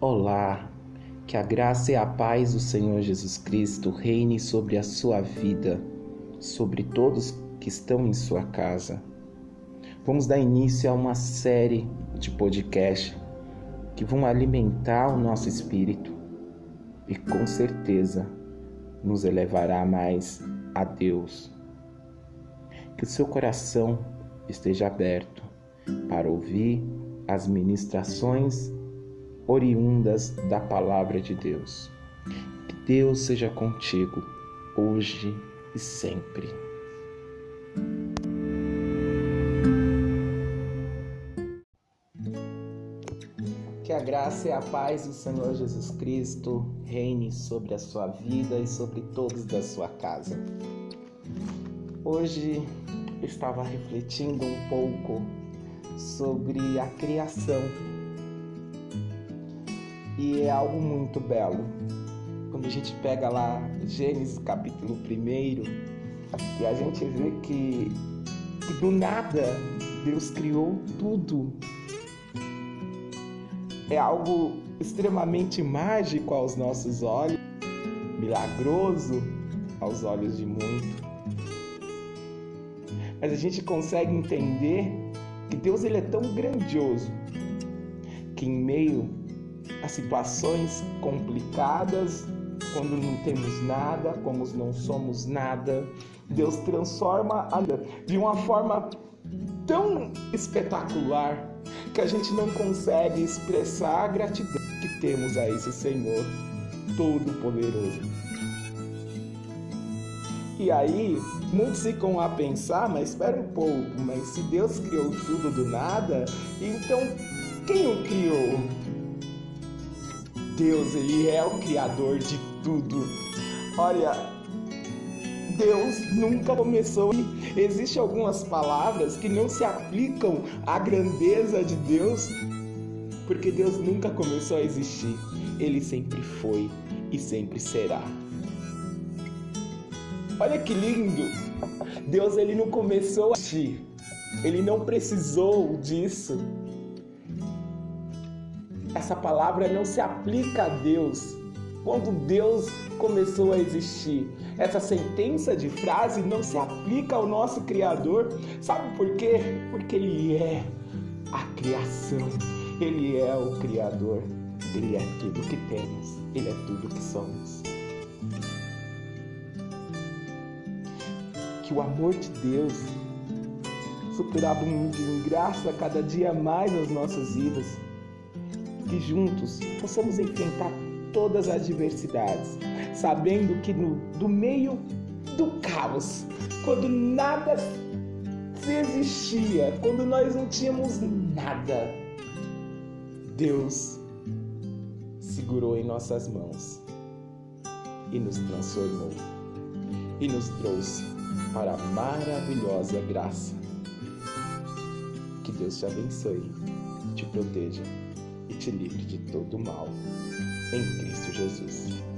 Olá, que a graça e a paz do Senhor Jesus Cristo reine sobre a sua vida, sobre todos que estão em sua casa. Vamos dar início a uma série de podcast que vão alimentar o nosso espírito e com certeza nos elevará mais a Deus. Que o seu coração esteja aberto para ouvir as ministrações oriundas da palavra de Deus. Que Deus seja contigo, hoje e sempre. Que a graça e a paz do Senhor Jesus Cristo reine sobre a sua vida e sobre todos da sua casa. Hoje eu estava refletindo um pouco sobre a criação e é algo muito belo. Quando a gente pega lá Gênesis capítulo 1 e a gente vê que, que do nada Deus criou tudo. É algo extremamente mágico aos nossos olhos, milagroso aos olhos de muito. Mas a gente consegue entender que Deus ele é tão grandioso que em meio as situações complicadas, quando não temos nada, como não somos nada, Deus transforma a vida de uma forma tão espetacular que a gente não consegue expressar a gratidão que temos a esse Senhor Todo-Poderoso. E aí, muitos ficam a pensar, mas espera um pouco, mas se Deus criou tudo do nada, então quem o criou? Deus, ele é o criador de tudo. Olha, Deus nunca começou. Existem algumas palavras que não se aplicam à grandeza de Deus, porque Deus nunca começou a existir. Ele sempre foi e sempre será. Olha que lindo! Deus ele não começou a existir. Ele não precisou disso essa palavra não se aplica a Deus. Quando Deus começou a existir, essa sentença de frase não se aplica ao nosso Criador. Sabe por quê? Porque Ele é a criação, Ele é o Criador, Ele é tudo que temos, Ele é tudo que somos. Que o amor de Deus superabunde em graça cada dia mais as nossas vidas que juntos possamos enfrentar todas as adversidades, sabendo que no do meio do caos, quando nada se existia, quando nós não tínhamos nada, Deus segurou em nossas mãos e nos transformou e nos trouxe para a maravilhosa graça. Que Deus te abençoe, te proteja te livre de todo mal. Em Cristo Jesus.